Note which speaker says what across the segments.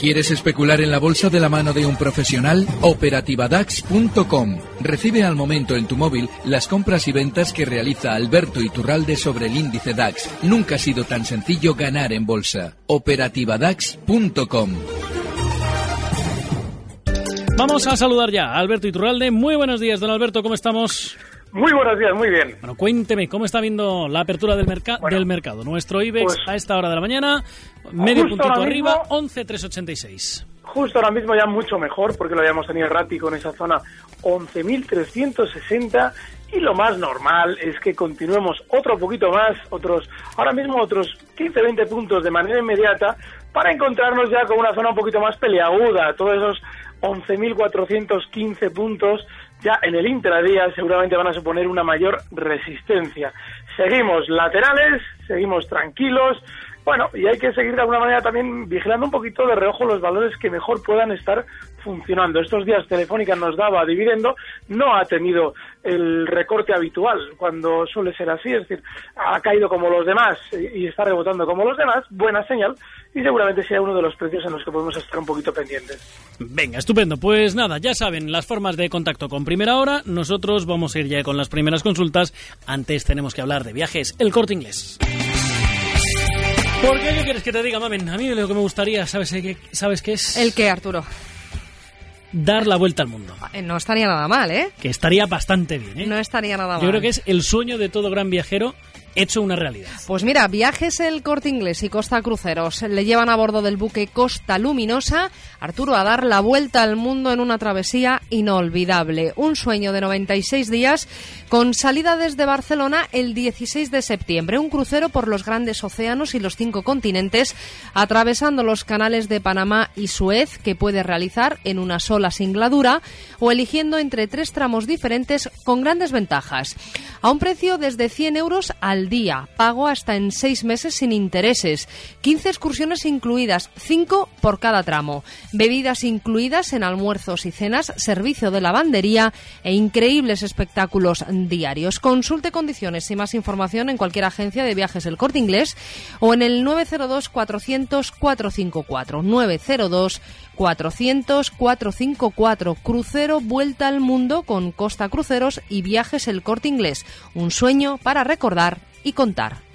Speaker 1: ¿Quieres especular en la bolsa de la mano de un profesional? Operativadax.com. Recibe al momento en tu móvil las compras y ventas que realiza Alberto Iturralde sobre el índice DAX. Nunca ha sido tan sencillo ganar en bolsa. Operativadax.com.
Speaker 2: Vamos a saludar ya a Alberto Iturralde. Muy buenos días, don Alberto, ¿cómo estamos?
Speaker 3: Muy buenos días, muy bien.
Speaker 2: Bueno, cuénteme, ¿cómo está viendo la apertura del, del mercado? Nuestro IBEX
Speaker 3: pues,
Speaker 2: a esta hora de la mañana, medio puntito arriba, 11.386.
Speaker 3: Justo ahora mismo ya mucho mejor, porque lo habíamos tenido errático en esa zona, 11.360, y lo más normal es que continuemos otro poquito más, otros, ahora mismo otros 15-20 puntos de manera inmediata, para encontrarnos ya con una zona un poquito más peleaguda, todos esos 11.415 puntos ya en el intradía seguramente van a suponer una mayor resistencia. Seguimos laterales, seguimos tranquilos, bueno, y hay que seguir de alguna manera también vigilando un poquito de reojo los valores que mejor puedan estar funcionando. Estos días Telefónica nos daba dividendo, no ha tenido el recorte habitual cuando suele ser así, es decir, ha caído como los demás y está rebotando como los demás, buena señal y seguramente sea uno de los precios en los que podemos estar un poquito pendientes.
Speaker 2: Venga, estupendo. Pues nada, ya saben las formas de contacto con primera hora. Nosotros vamos a ir ya con las primeras consultas. Antes tenemos que hablar de viajes. El corte inglés. ¿Por qué yo quieres que te diga, mamen? A mí lo que me gustaría, ¿sabes qué, ¿sabes qué es?
Speaker 4: ¿El qué, Arturo?
Speaker 2: Dar la vuelta al mundo.
Speaker 4: Eh, No estaría nada mal, ¿eh?
Speaker 2: Que estaría bastante bien, ¿eh?
Speaker 4: No estaría nada mal.
Speaker 2: Yo creo que es el sueño de todo gran viajero hecho una realidad.
Speaker 4: Pues mira, Viajes El Corte Inglés y Costa Cruceros le llevan a bordo del buque Costa Luminosa, Arturo, a dar la vuelta al mundo en una travesía inolvidable. Un sueño de 96 días con salida desde Barcelona el 16 de septiembre. Un crucero por los grandes océanos y los cinco continentes, atravesando los canales de Panamá y Suez, que puede realizar en una sola singladura o eligiendo entre tres tramos diferentes con grandes ventajas. A un precio desde 100 euros al día, pago hasta en seis meses sin intereses, 15 excursiones incluidas, 5 por cada tramo, bebidas incluidas en almuerzos y cenas, servicio de lavandería e increíbles espectáculos diarios. Consulte condiciones y más información en cualquier agencia de viajes El Corte Inglés o en el 902 400 454 902 400 454 Crucero Vuelta al Mundo con Costa Cruceros y Viajes El Corte Inglés. Un sueño para recordar y contar.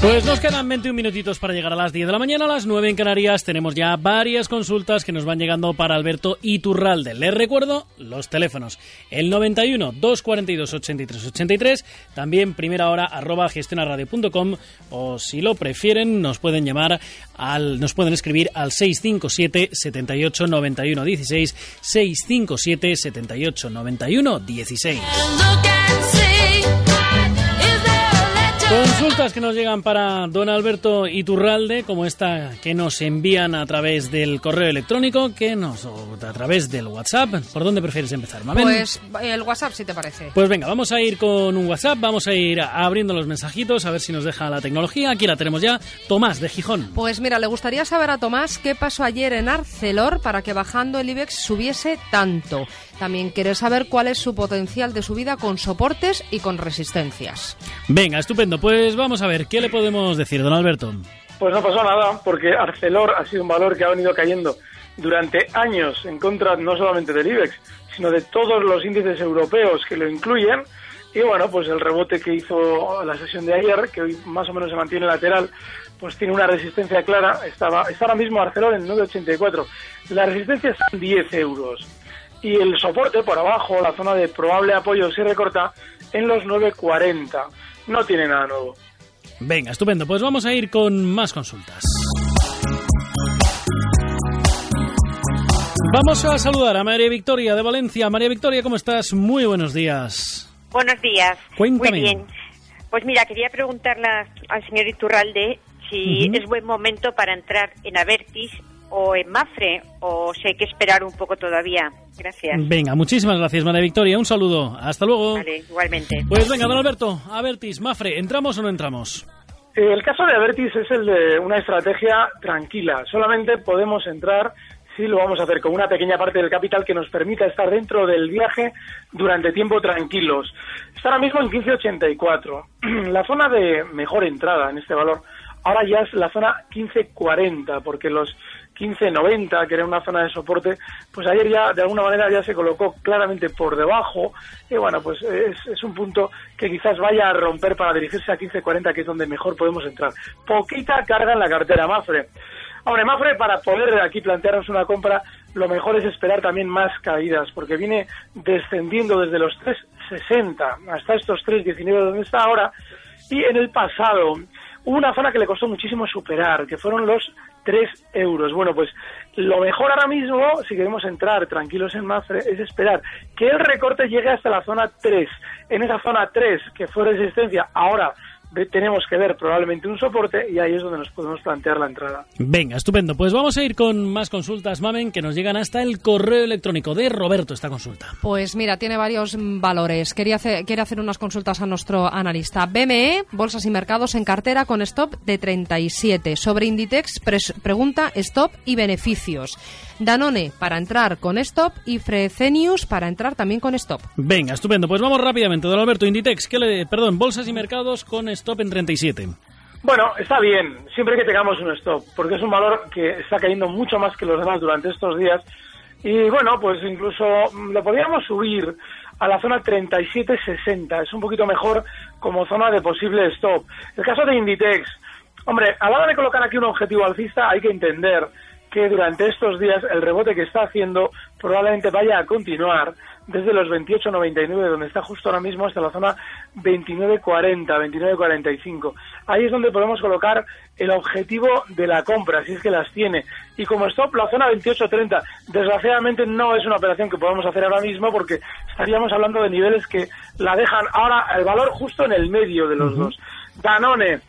Speaker 2: Pues nos quedan 21 minutitos para llegar a las 10 de la mañana, a las 9 en Canarias. Tenemos ya varias consultas que nos van llegando para Alberto Iturralde. Les recuerdo los teléfonos. El 91 242 83 83, también primera hora arroba gestionaradio.com o si lo prefieren nos pueden llamar al, nos pueden escribir al 657 78 91 16 657 78 91 16. Consultas que nos llegan para don Alberto Iturralde, como esta que nos envían a través del correo electrónico, que nos o a través del WhatsApp. ¿Por dónde prefieres empezar, Mamen?
Speaker 4: Pues el WhatsApp, si te parece.
Speaker 2: Pues venga, vamos a ir con un WhatsApp, vamos a ir abriendo los mensajitos, a ver si nos deja la tecnología. Aquí la tenemos ya. Tomás, de Gijón.
Speaker 4: Pues mira, le gustaría saber a Tomás qué pasó ayer en Arcelor para que bajando el IBEX subiese tanto. También quiere saber cuál es su potencial de subida con soportes y con resistencias.
Speaker 2: Venga, estupendo. Pues vamos a ver, ¿qué le podemos decir, don Alberto?
Speaker 3: Pues no pasó nada, porque Arcelor ha sido un valor que ha venido cayendo durante años en contra no solamente del IBEX, sino de todos los índices europeos que lo incluyen. Y bueno, pues el rebote que hizo la sesión de ayer, que hoy más o menos se mantiene lateral, pues tiene una resistencia clara. Estaba, está ahora mismo Arcelor en 9,84. La resistencia está en 10 euros. Y el soporte por abajo, la zona de probable apoyo, se recorta en los 9,40. No tiene nada nuevo.
Speaker 2: Venga, estupendo. Pues vamos a ir con más consultas. Vamos a saludar a María Victoria de Valencia. María Victoria, ¿cómo estás? Muy buenos días.
Speaker 5: Buenos días.
Speaker 2: Cuéntame.
Speaker 5: Muy bien. Pues mira, quería preguntarle al señor Iturralde si es buen momento para entrar en Avertis o en Mafre o si hay que esperar un poco todavía. Gracias.
Speaker 2: Venga, muchísimas gracias, María Victoria. Un saludo. Hasta luego.
Speaker 5: Vale, igualmente.
Speaker 2: Pues venga, don Alberto, Avertis, Mafre, ¿entramos o no entramos?
Speaker 3: Eh, El caso de Avertis es el de una estrategia tranquila. Solamente podemos entrar sí lo vamos a hacer con una pequeña parte del capital que nos permita estar dentro del viaje durante tiempo tranquilos. Está ahora mismo en 15.84. La zona de mejor entrada en este valor ahora ya es la zona 15.40, porque los 15.90, que era una zona de soporte, pues ayer ya de alguna manera ya se colocó claramente por debajo. Y bueno, pues es, es un punto que quizás vaya a romper para dirigirse a 15.40, que es donde mejor podemos entrar. Poquita carga en la cartera, Mafre. Ahora, Mafre, para poder aquí plantearnos una compra, lo mejor es esperar también más caídas, porque viene descendiendo desde los 3.60 hasta estos 3.19 donde está ahora. Y en el pasado una zona que le costó muchísimo superar, que fueron los 3 euros. Bueno, pues lo mejor ahora mismo, si queremos entrar tranquilos en Mafre, es esperar que el recorte llegue hasta la zona 3. En esa zona 3, que fue resistencia, ahora tenemos que ver probablemente un soporte y ahí es donde nos podemos plantear la entrada.
Speaker 2: Venga, estupendo. Pues vamos a ir con más consultas, Mamen, que nos llegan hasta el correo electrónico de Roberto esta consulta.
Speaker 4: Pues mira, tiene varios valores. Quería hacer, quiere hacer unas consultas a nuestro analista. BME, Bolsas y Mercados en cartera con stop de 37. Sobre Inditex, pregunta stop y beneficios. Danone para entrar con stop y Frecenius para entrar también con stop.
Speaker 2: Venga, estupendo. Pues vamos rápidamente, don Alberto. Inditex, ¿qué le, perdón, Bolsas y Mercados con stop en 37.
Speaker 3: Bueno, está bien, siempre que tengamos un stop, porque es un valor que está cayendo mucho más que los demás durante estos días. Y bueno, pues incluso lo podríamos subir a la zona 37.60, es un poquito mejor como zona de posible stop. El caso de Inditex, hombre, a la hora de colocar aquí un objetivo alcista hay que entender que durante estos días el rebote que está haciendo probablemente vaya a continuar desde los 28.99, donde está justo ahora mismo, hasta la zona 29.40, 29.45. Ahí es donde podemos colocar el objetivo de la compra, si es que las tiene. Y como stop, la zona 28.30. Desgraciadamente no es una operación que podamos hacer ahora mismo porque estaríamos hablando de niveles que la dejan ahora el valor justo en el medio de los dos. Danone,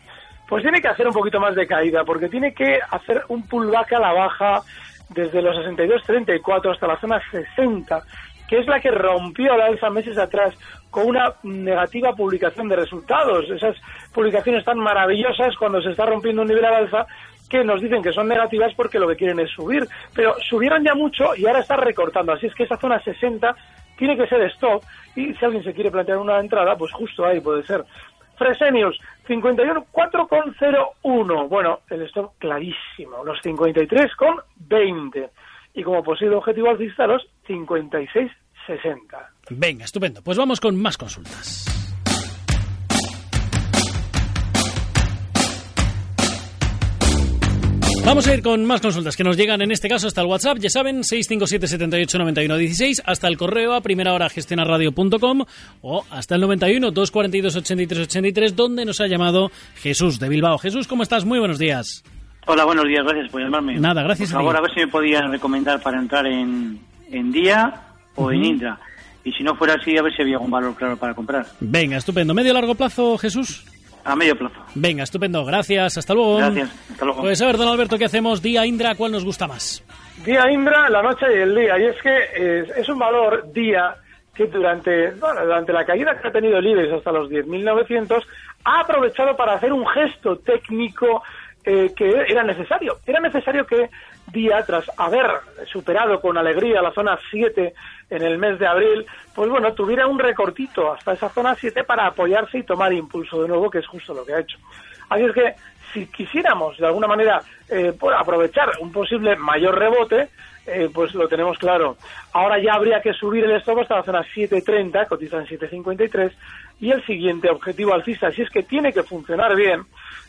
Speaker 3: pues tiene que hacer un poquito más de caída porque tiene que hacer un pullback a la baja desde los 62.34 hasta la zona 60 que es la que rompió la alza meses atrás con una negativa publicación de resultados. Esas publicaciones tan maravillosas cuando se está rompiendo un nivel al alza que nos dicen que son negativas porque lo que quieren es subir. Pero subieron ya mucho y ahora está recortando. Así es que esa zona 60 tiene que ser stop y si alguien se quiere plantear una entrada, pues justo ahí puede ser. Fresenius, 51,4,01. Bueno, el stop clarísimo. Los 53,20 y como posible objetivo alcista los 56-60.
Speaker 2: Venga, estupendo. Pues vamos con más consultas. Vamos a ir con más consultas que nos llegan en este caso hasta el WhatsApp, ya saben, 657 78 91 16, hasta el correo a primera hora gestionarradio.com o hasta el 91 242 83 83, donde nos ha llamado Jesús de Bilbao. Jesús, ¿cómo estás? Muy buenos días.
Speaker 6: Hola, buenos días, gracias por llamarme.
Speaker 2: Nada, gracias.
Speaker 6: Por favor, a, ver si me podían recomendar para entrar en, en Día o en Indra. Y si no fuera así, a ver si había algún valor claro para comprar.
Speaker 2: Venga, estupendo. ¿Medio largo plazo, Jesús?
Speaker 6: A medio plazo.
Speaker 2: Venga, estupendo. Gracias. Hasta luego.
Speaker 6: Gracias. Hasta luego.
Speaker 2: Pues a ver, don Alberto, ¿qué hacemos? Día Indra, ¿cuál nos gusta más?
Speaker 3: Día Indra, la noche y el día. Y es que es, un valor día que durante, bueno, durante la caída que ha tenido el IBEX hasta los 10.900 ha aprovechado para hacer un gesto técnico eh, que era necesario. Era necesario que Día, tras haber superado con alegría la zona 7 en el mes de abril, pues bueno, tuviera un recortito hasta esa zona 7 para apoyarse y tomar impulso de nuevo, que es justo lo que ha hecho. Así es que si quisiéramos de alguna manera eh, aprovechar un posible mayor rebote, eh, pues lo tenemos claro. Ahora ya habría que subir el stop hasta la zona 7.30, cotiza en 7.53, y el siguiente objetivo alcista, si es que tiene que funcionar bien,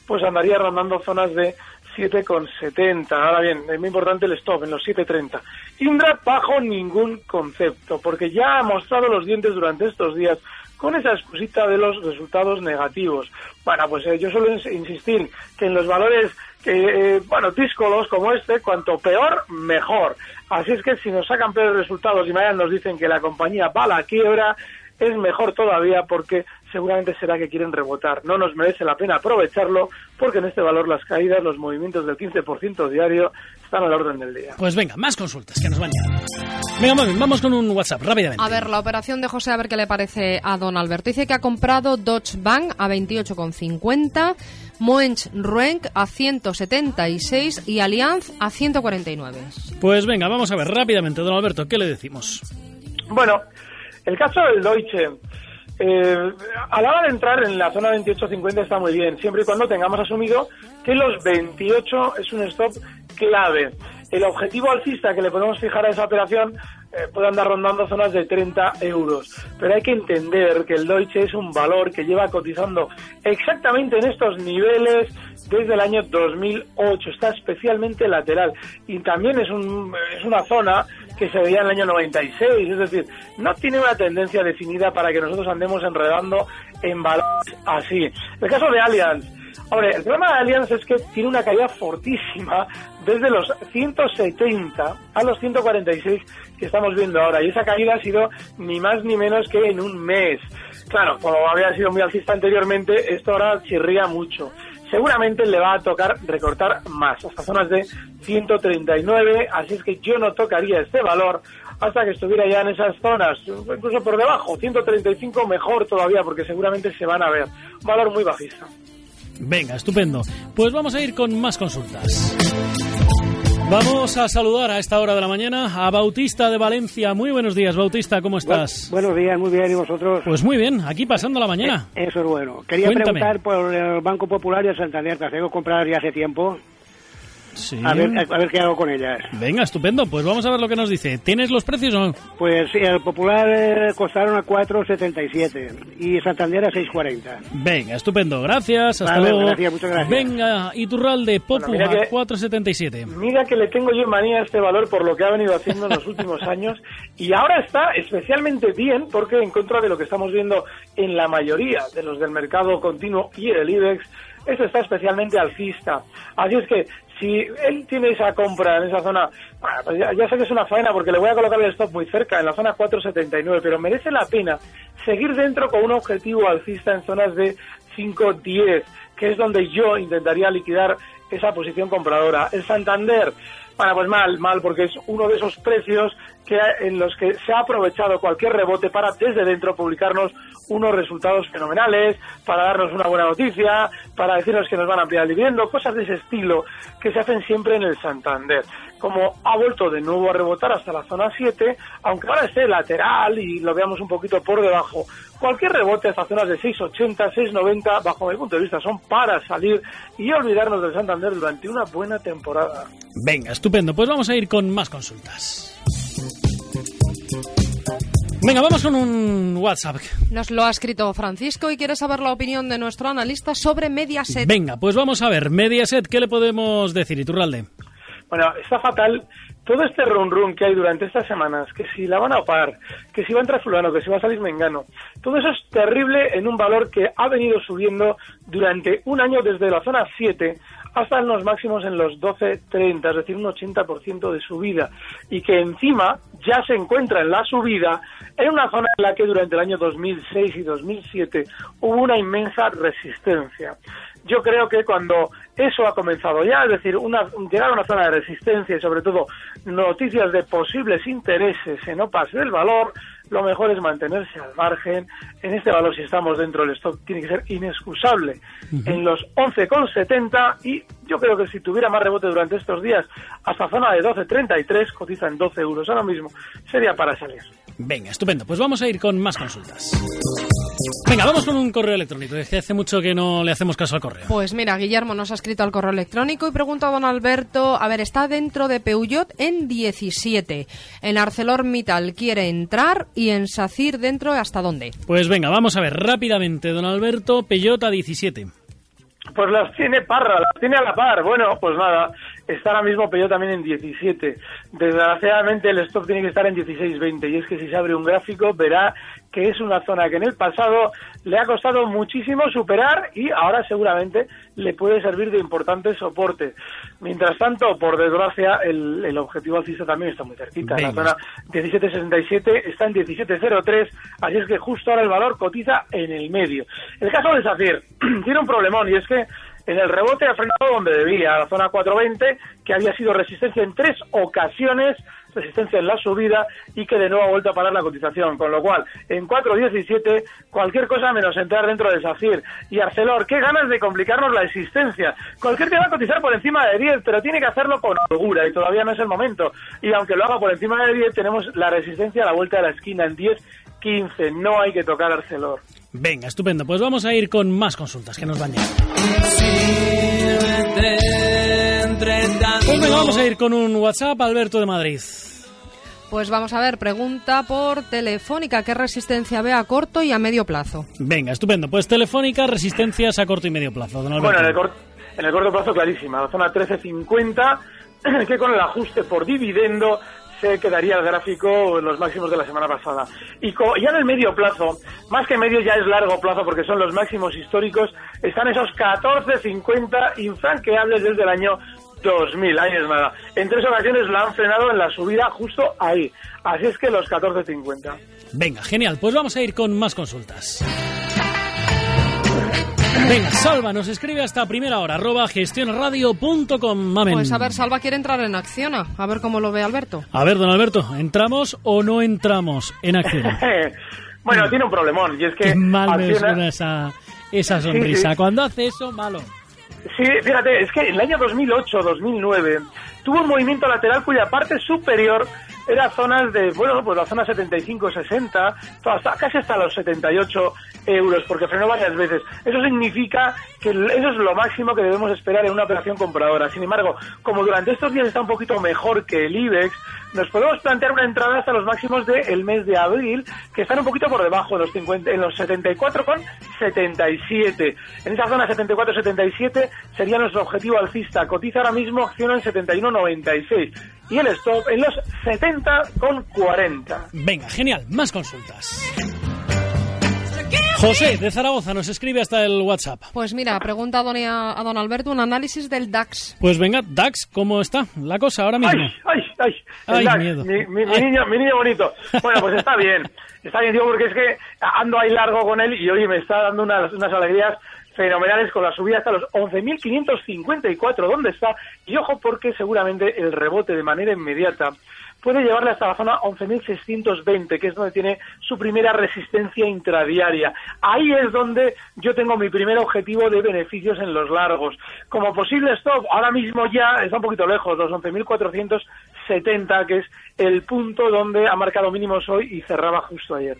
Speaker 3: pues andaría rondando zonas de 7,70. Ahora bien, es muy importante el stop en los 7,30. Indra bajo ningún concepto, porque ya ha mostrado los dientes durante estos días con esa excusita de los resultados negativos. Bueno, pues eh, yo suelo insistir que en los valores que, eh, bueno, díscolos como este, cuanto peor, mejor. Así es que si nos sacan peores resultados y mañana nos dicen que la compañía va a la quiebra, es mejor todavía porque seguramente será que quieren rebotar. No nos merece la pena aprovecharlo porque en este valor las caídas, los movimientos del 15% diario están al orden del día.
Speaker 2: Pues venga, más consultas que nos van Venga, vamos con un WhatsApp rápidamente.
Speaker 4: A ver, la operación de José, a ver qué le parece a don Alberto. Dice que ha comprado Dodge Bank a 28,50 Moench Ruenk a 176 y Allianz a 149.
Speaker 2: Pues venga, vamos a ver rápidamente, don Alberto, ¿qué le decimos?
Speaker 3: Bueno, el caso del Deutsche, eh, a la hora de entrar en la zona 28.50 está muy bien, siempre y cuando tengamos asumido que los 28 es un stop clave. El objetivo alcista que le podemos fijar a esa operación eh, puede andar rondando zonas de 30 euros. Pero hay que entender que el Deutsche es un valor que lleva cotizando exactamente en estos niveles desde el año 2008. Está especialmente lateral. Y también es, un, es una zona que se veía en el año 96. Es decir, no tiene una tendencia definida para que nosotros andemos enredando en valores así. El caso de Allianz. Hombre, el problema de Allianz es que tiene una caída fortísima desde los 170 a los 146 que estamos viendo ahora. Y esa caída ha sido ni más ni menos que en un mes. Claro, como había sido muy alcista anteriormente, esto ahora chirría mucho. Seguramente le va a tocar recortar más, hasta zonas de 139, así es que yo no tocaría este valor hasta que estuviera ya en esas zonas, incluso por debajo, 135 mejor todavía, porque seguramente se van a ver. Valor muy bajista.
Speaker 2: Venga, estupendo. Pues vamos a ir con más consultas. Vamos a saludar a esta hora de la mañana a Bautista de Valencia. Muy buenos días, Bautista, ¿cómo estás?
Speaker 7: buenos días, muy bien, ¿y vosotros?
Speaker 2: Pues muy bien, aquí pasando la mañana.
Speaker 7: Eh, eso es bueno. Quería
Speaker 2: Cuéntame.
Speaker 7: preguntar por el Banco Popular y el Santander, que tengo compradas ya hace tiempo.
Speaker 2: Sí.
Speaker 7: A ver, a ver qué hago con ellas.
Speaker 2: Venga, estupendo. Pues vamos a ver lo que nos dice. ¿Tienes los precios o no?
Speaker 7: Pues sí, el Popular eh, costaron a 4,77 y Santander a 6,40.
Speaker 2: Venga, estupendo. Gracias. Hasta
Speaker 7: Vale,
Speaker 2: luego.
Speaker 7: gracias, muchas gracias.
Speaker 2: Venga, Iturralde, Popu
Speaker 3: Bueno,
Speaker 2: a
Speaker 3: que-
Speaker 2: 477.
Speaker 3: Mira que le tengo yo manía a este valor por lo que ha venido haciendo en los últimos años y ahora está especialmente bien porque en contra de lo que estamos viendo en la mayoría de los del mercado continuo y el IBEX, eso está especialmente alcista. Así es que si él tiene esa compra en esa zona, bueno, pues ya, ya sé que es una faena porque le voy a colocar el stop muy cerca, en la zona 479, pero merece la pena seguir dentro con un objetivo alcista en zonas de 510, que es donde yo intentaría liquidar esa posición compradora. El Santander, bueno, pues mal, mal, porque es uno de esos precios que en los que se ha aprovechado cualquier rebote para desde dentro publicarnos unos resultados fenomenales, para darnos una buena noticia, para decirnos que nos van a ampliar el dividendo, cosas de ese estilo que se hacen siempre en el Santander. Como ha vuelto de nuevo a rebotar hasta la zona 7, aunque ahora esté lateral y lo veamos un poquito por debajo, cualquier rebote hasta zonas de 6,80, 6,90, bajo mi punto de vista, son para salir y olvidarnos del Santander durante una buena temporada.
Speaker 2: Venga, estupendo. Pues vamos a ir con más consultas. Venga, vamos con un WhatsApp.
Speaker 4: Nos lo ha escrito Francisco y quiere saber la opinión de nuestro analista sobre Mediaset.
Speaker 2: Venga, pues vamos a ver. Mediaset, ¿qué le podemos decir, Iturralde?
Speaker 3: Bueno, está fatal todo este run run que hay durante estas semanas, que si la van a opar, que si va a entrar fulano, que si va a salir mengano, todo eso es terrible en un valor que ha venido subiendo durante un año desde la zona 7 hasta en los máximos en los 12.30, es decir, un 80% de subida, y que encima ya se encuentra en la subida en una zona en la que durante el año 2006 y 2007 hubo una inmensa resistencia. Yo creo que cuando eso ha comenzado ya, es decir, una, llegar a una zona de resistencia y sobre todo noticias de posibles intereses en OPAS del valor, lo mejor es mantenerse al margen. En este valor, si estamos dentro del stock, tiene que ser inexcusable en los 11,70 y yo creo que si tuviera más rebote durante estos días, hasta zona de 12,33, cotiza en 12 euros ahora mismo, sería para salir.
Speaker 2: Venga, estupendo. Pues vamos a ir con más consultas. Venga, vamos con un correo electrónico. Es que hace mucho que no le hacemos caso al correo.
Speaker 4: Pues mira, Guillermo nos ha escrito al correo electrónico y pregunta a don Alberto, a ver, está dentro de Peugeot en 17. En ArcelorMittal quiere entrar y en SACIR dentro hasta dónde.
Speaker 2: Pues venga, vamos a ver rápidamente, don Alberto, Peyota 17.
Speaker 3: Pues las tiene Parra, las tiene a la par. Bueno, pues nada, está ahora mismo Peugeot también en 17. Desgraciadamente el stop tiene que estar en 16.20 y es que si se abre un gráfico verá que es una zona que en el pasado le ha costado muchísimo superar y ahora seguramente le puede servir de importante soporte. Mientras tanto, por desgracia, el, el objetivo alcista también está muy cerquita. La zona 17.67 está en 17.03, así es que justo ahora el valor cotiza en el medio. El caso de Safir tiene un problemón y es que en el rebote ha frenado donde debía, a la zona 420, que había sido resistencia en tres ocasiones, resistencia en la subida y que de nuevo ha vuelto a parar la cotización. Con lo cual, en 4.17, cualquier cosa menos entrar dentro de SACIR. Y Arcelor, qué ganas de complicarnos la existencia. Cualquier que va a cotizar por encima de 10, pero tiene que hacerlo con holgura y todavía no es el momento. Y aunque lo haga por encima de 10, tenemos la resistencia a la vuelta de la esquina en 10, 15. No hay que tocar Arcelor.
Speaker 2: Venga, estupendo. Pues vamos a ir con más consultas que nos van Pues venga, vamos a ir con un WhatsApp, Alberto de Madrid.
Speaker 4: Pues vamos a ver, pregunta por Telefónica, ¿qué resistencia ve a corto y a medio plazo?
Speaker 2: Venga, estupendo. Pues Telefónica, resistencias a corto y medio plazo. Don
Speaker 3: Bueno, en el, en el corto plazo clarísima, la zona 13.50, que con el ajuste por dividendo se quedaría el gráfico en los máximos de la semana pasada. Y ya en el medio plazo, más que medio ya es largo plazo porque son los máximos históricos, están esos 14.50 infranqueables desde el año 2000, ahí es nada. En tres ocasiones la han frenado en la subida justo ahí. Así es que los 14.50.
Speaker 2: Venga, genial. Pues vamos a ir con más consultas. Venga, Salva nos escribe hasta primera hora, arroba gestionradio.com. Mamen.
Speaker 4: Pues a ver, Salva quiere entrar en Acciona, a ver cómo lo ve Alberto.
Speaker 2: A ver, don Alberto, ¿entramos o no entramos en acción?
Speaker 3: bueno, tiene un problemón y es que
Speaker 2: Qué mal me
Speaker 3: Acciona-
Speaker 2: suena esa, esa sonrisa.
Speaker 3: sí.
Speaker 2: Cuando hace eso, malo.
Speaker 3: Sí, fíjate, es que en el año 2008-2009 tuvo un movimiento lateral cuya parte superior era zonas de, bueno, pues la zona 75-60, hasta, casi hasta los 78 euros, porque frenó varias veces. Eso significa que eso es lo máximo que debemos esperar en una operación compradora. Sin embargo, como durante estos días está un poquito mejor que el IBEX, nos podemos plantear una entrada hasta los máximos del mes de abril, que están un poquito por debajo, en los, 50, en los 74,77. En esa zona 74,77 sería nuestro objetivo alcista. Cotiza ahora mismo, acciona en 71,96. Y el stop en los 70,40.
Speaker 2: Venga, genial, más consultas. José de Zaragoza nos escribe hasta el WhatsApp.
Speaker 4: Pues mira, pregunta a don, a don Alberto un análisis del DAX.
Speaker 2: Pues venga, Dax, ¿cómo está la cosa ahora mismo?
Speaker 3: ¡Ay, ay, ay!
Speaker 2: Ay, miedo.
Speaker 3: Mi, mi- mi
Speaker 2: Ay.
Speaker 3: niño, mi niño bonito. Bueno, pues está bien. Está bien, digo, porque es que ando ahí largo con él y oye, me está dando unas, unas alegrías fenomenales con la subida hasta los 11.554. ¿Dónde está? Y ojo, porque seguramente el rebote de manera inmediata puede llevarle hasta la zona 11.620, que es donde tiene su primera resistencia intradiaria. Ahí es donde yo tengo mi primer objetivo de beneficios en los largos. Como posible stop, ahora mismo ya está un poquito lejos, los 11.470, que es el punto donde ha marcado mínimos hoy y cerraba justo ayer.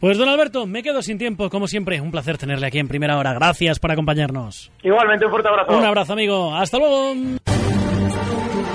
Speaker 2: Pues don Alberto, me quedo sin tiempo, como siempre. Un placer tenerle aquí en primera hora. Gracias por acompañarnos.
Speaker 3: Igualmente, un fuerte abrazo.
Speaker 2: Un abrazo, amigo. Hasta luego.